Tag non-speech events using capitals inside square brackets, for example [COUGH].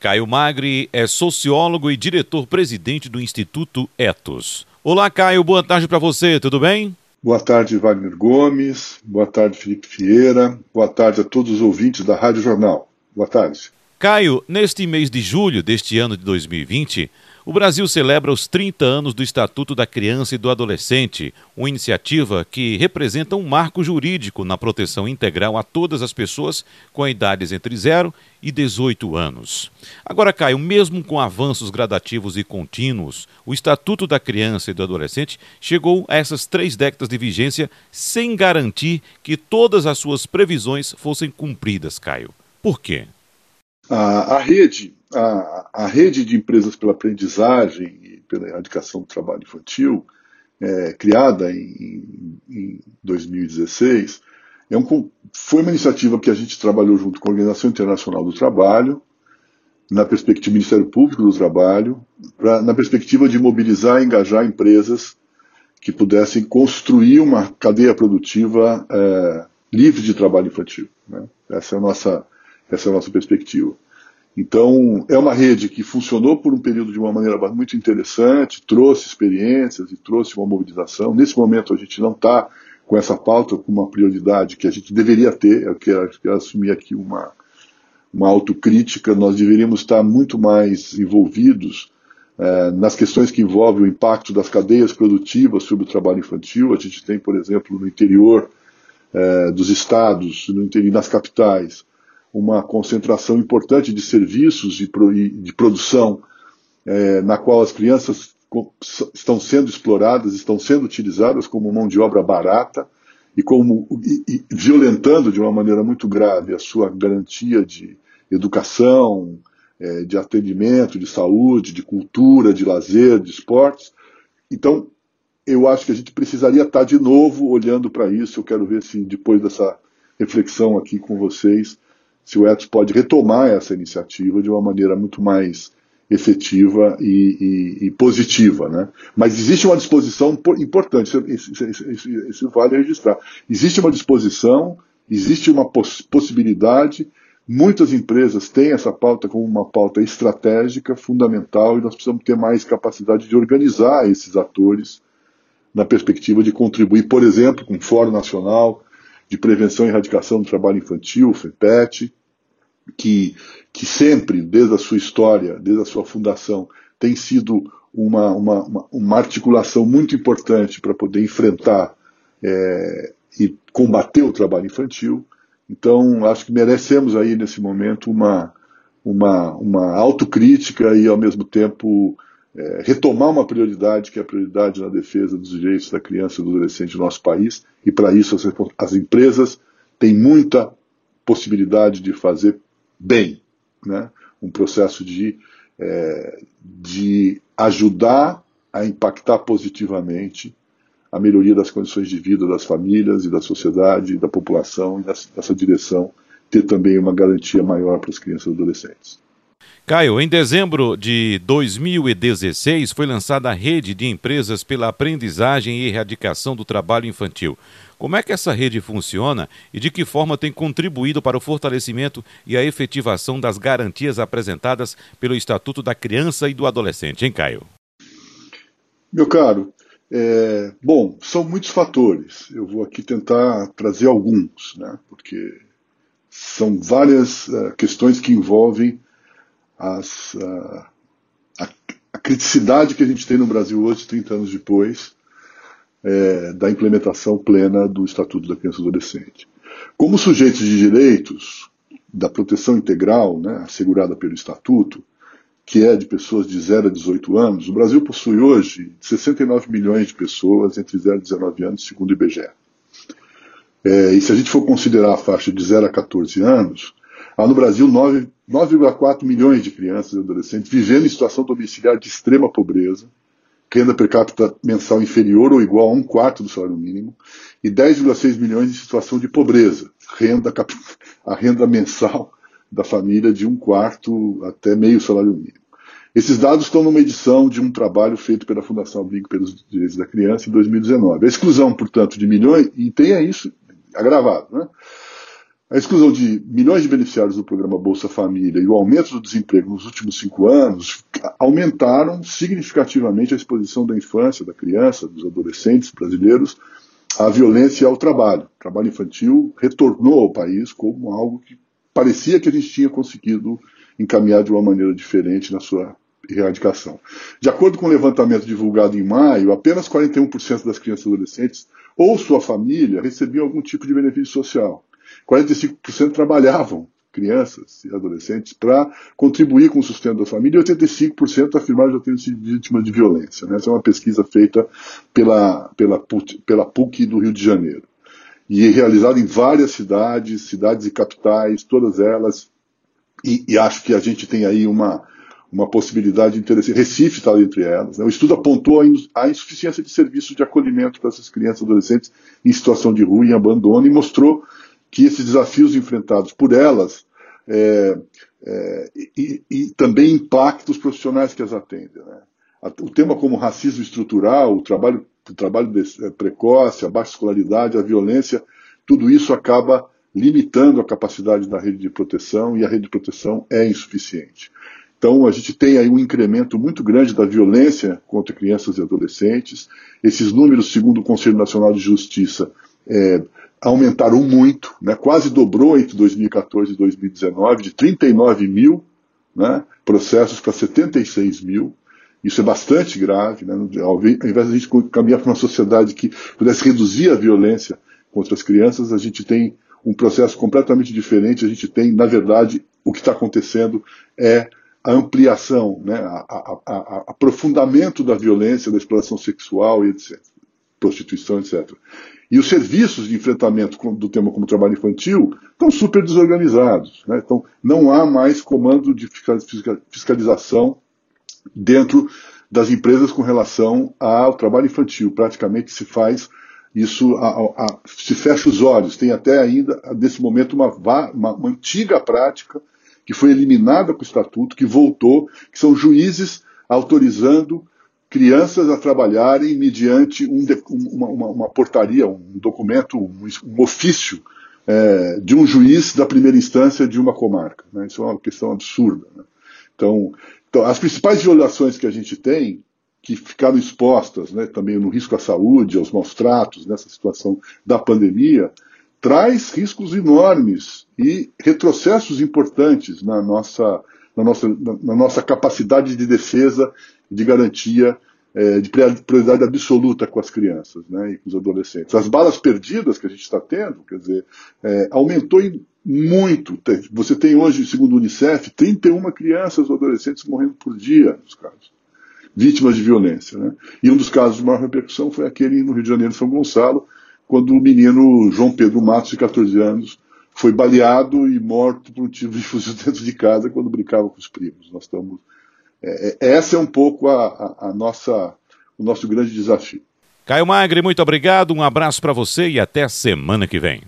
Caio Magri é sociólogo e diretor-presidente do Instituto Etos. Olá, Caio, boa tarde para você, tudo bem? Boa tarde, Wagner Gomes. Boa tarde, Felipe Vieira. Boa tarde a todos os ouvintes da Rádio Jornal. Boa tarde. Caio, neste mês de julho deste ano de 2020, o Brasil celebra os 30 anos do Estatuto da Criança e do Adolescente, uma iniciativa que representa um marco jurídico na proteção integral a todas as pessoas com idades entre 0 e 18 anos. Agora, Caio, mesmo com avanços gradativos e contínuos, o Estatuto da Criança e do Adolescente chegou a essas três décadas de vigência sem garantir que todas as suas previsões fossem cumpridas, Caio. Por quê? A, a rede, a, a, rede de empresas pela aprendizagem e pela erradicação do trabalho infantil, é, criada em, em 2016, é um, foi uma iniciativa que a gente trabalhou junto com a Organização Internacional do Trabalho, na perspectiva do Ministério Público do Trabalho, pra, na perspectiva de mobilizar e engajar empresas que pudessem construir uma cadeia produtiva é, livre de trabalho infantil. Né? Essa é a nossa essa é a nossa perspectiva. Então, é uma rede que funcionou por um período de uma maneira muito interessante, trouxe experiências e trouxe uma mobilização. Nesse momento, a gente não está com essa pauta com uma prioridade que a gente deveria ter. Eu quero, quero assumir aqui uma, uma autocrítica. Nós deveríamos estar muito mais envolvidos eh, nas questões que envolvem o impacto das cadeias produtivas sobre o trabalho infantil. A gente tem, por exemplo, no interior eh, dos estados, no interior, nas capitais, uma concentração importante de serviços de, de produção é, na qual as crianças estão sendo exploradas, estão sendo utilizadas como mão de obra barata e como e, e, violentando de uma maneira muito grave a sua garantia de educação, é, de atendimento, de saúde, de cultura, de lazer, de esportes. Então, eu acho que a gente precisaria estar de novo olhando para isso. Eu quero ver se depois dessa reflexão aqui com vocês se o Etos pode retomar essa iniciativa de uma maneira muito mais efetiva e, e, e positiva. Né? Mas existe uma disposição importante, isso, isso, isso, isso, vale registrar. Existe uma disposição, existe uma poss possibilidade, muitas empresas têm essa pauta como uma pauta estratégica, fundamental, e nós precisamos ter mais capacidade de organizar esses atores na perspectiva de contribuir, por exemplo, com o Fórum Nacional de Prevenção e Erradicação do Trabalho Infantil, o FEPET, que, que sempre, desde a sua história, desde a sua fundação, tem sido uma, uma, uma, articulação muito importante para poder enfrentar é, e combater o trabalho infantil. Então, acho que merecemos aí, nesse momento, uma, uma, uma autocrítica e, ao mesmo tempo, é, retomar uma prioridade, que é a prioridade na defesa dos direitos da criança e do adolescente no nosso país, e para isso as, as empresas têm muita possibilidade de fazer bem, né? um processo de, é, de ajudar a impactar positivamente a melhoria das condições de vida das famílias e da sociedade da população e nessa direção ter também uma garantia maior para as crianças e adolescentes. Caio, em dezembro de 2016 foi lançada a rede de empresas pela aprendizagem e erradicação do trabalho infantil. Como é que essa rede funciona e de que forma tem contribuído para o fortalecimento e a efetivação das garantias apresentadas pelo Estatuto da Criança e do Adolescente, hein, Caio? Meu caro, é, bom, são muitos fatores. Eu vou aqui tentar trazer alguns, né, porque são várias uh, questões que envolvem as, uh, a, a, criticidade que a gente tem no Brasil hoje, 30 anos depois, é, da implementação plena do Estatuto da Criança e do Adolescente. Como sujeitos de direitos da proteção integral, né, assegurada pelo Estatuto, que é de pessoas de 0 a 18 anos, o Brasil possui hoje 69 milhões de pessoas entre 0 e 19 anos, segundo o IBGE. É, e se a gente for considerar a faixa de 0 a 14 anos, há no Brasil 9,4 milhões de crianças e adolescentes vivendo em situação domiciliar de extrema pobreza, renda per capita mensal inferior ou igual a um quarto do salário mínimo, e 10,6 milhões em situação de pobreza, renda, a renda mensal da família de um quarto até meio salário mínimo. Esses dados estão numa edição de um trabalho feito pela Fundação Abrigo pelos Direitos da Criança em 2019. A exclusão, portanto, de milhões, e tenha isso agravado, né? A exclusão de milhões de beneficiários do programa Bolsa Família e o aumento do desemprego nos últimos cinco anos aumentaram significativamente a exposição da infância, da criança, dos adolescentes brasileiros à violência e ao trabalho. O trabalho infantil retornou ao país como algo que parecia que a gente tinha conseguido encaminhar de uma maneira diferente na sua erradicação. De acordo com o levantamento divulgado em maio, apenas 41% das crianças e adolescentes ou sua família recebiam algum tipo de benefício social. 45% trabalhavam, crianças e adolescentes, para contribuir com o sustento da família e 85% afirmaram já terem sido vítimas de violência. Né? Essa é uma pesquisa feita pela, pela, PUC, pela PUC do Rio de Janeiro e realizada em várias cidades, cidades e capitais, todas elas, e, e acho que a gente tem aí uma, uma possibilidade interessante. Recife está entre elas. Né? O estudo apontou a insuficiência de serviços de acolhimento para essas crianças e adolescentes em situação de rua e abandono e mostrou que esses desafios enfrentados por elas é, é, e, e, também impactam os profissionais que as atendem. Né? O tema como racismo estrutural, o trabalho, o trabalho é, precoce, a baixa escolaridade, a violência, tudo isso acaba limitando a capacidade da rede de proteção e a rede de proteção é insuficiente. Então, a gente tem aí um incremento muito grande da violência contra crianças e adolescentes. Esses números, segundo o Conselho Nacional de Justiça, é, aumentaram muito, né, quase dobrou entre 2014 e 2019, de 39 mil né, processos para 76 mil. Isso é bastante grave. Né, ao invés de a gente caminhar para uma sociedade que pudesse reduzir a violência contra as crianças, a gente tem um processo completamente diferente. A gente tem, na verdade, o que está acontecendo é a ampliação, né, a, a, a, aprofundamento da violência, da exploração sexual e etc. Prostituição, etc. E os serviços de enfrentamento do tema como trabalho infantil estão super desorganizados. Né? Então, não há mais comando de fiscalização dentro das empresas com relação ao trabalho infantil. Praticamente se faz isso, a, a, se fecha os olhos. Tem até ainda, nesse momento, uma, uma, uma antiga prática que foi eliminada com o estatuto, que voltou, que são juízes autorizando crianças a trabalharem mediante um, uma, uma, uma, portaria, um documento, um, um ofício é, de um juiz da primeira instância de uma comarca. Né? Isso é uma questão absurda. Né? Então, então, as principais violações que a gente tem, que ficaram expostas né, também no risco à saúde, aos maus tratos, nessa situação da pandemia, traz riscos enormes e retrocessos importantes na nossa, na nossa, na nossa capacidade de defesa de garantia é, de prioridade absoluta com as crianças né, e com os adolescentes. As balas perdidas que a gente está tendo, quer dizer, é, aumentou muito. Você tem hoje, segundo o Unicef, 31 crianças ou adolescentes morrendo por dia nos casos, vítimas de violência. Né? E um dos casos de maior repercussão foi aquele no Rio de Janeiro, São Gonçalo, quando o menino João Pedro Matos, de 14 anos, foi baleado e morto por um tiro de fuzil [LAUGHS] dentro de casa quando brincava com os primos. Nós estamos é, é, essa é um pouco a, a, a nossa, o nosso grande desafio. Caio Magre, muito obrigado, um abraço para você e até semana que vem.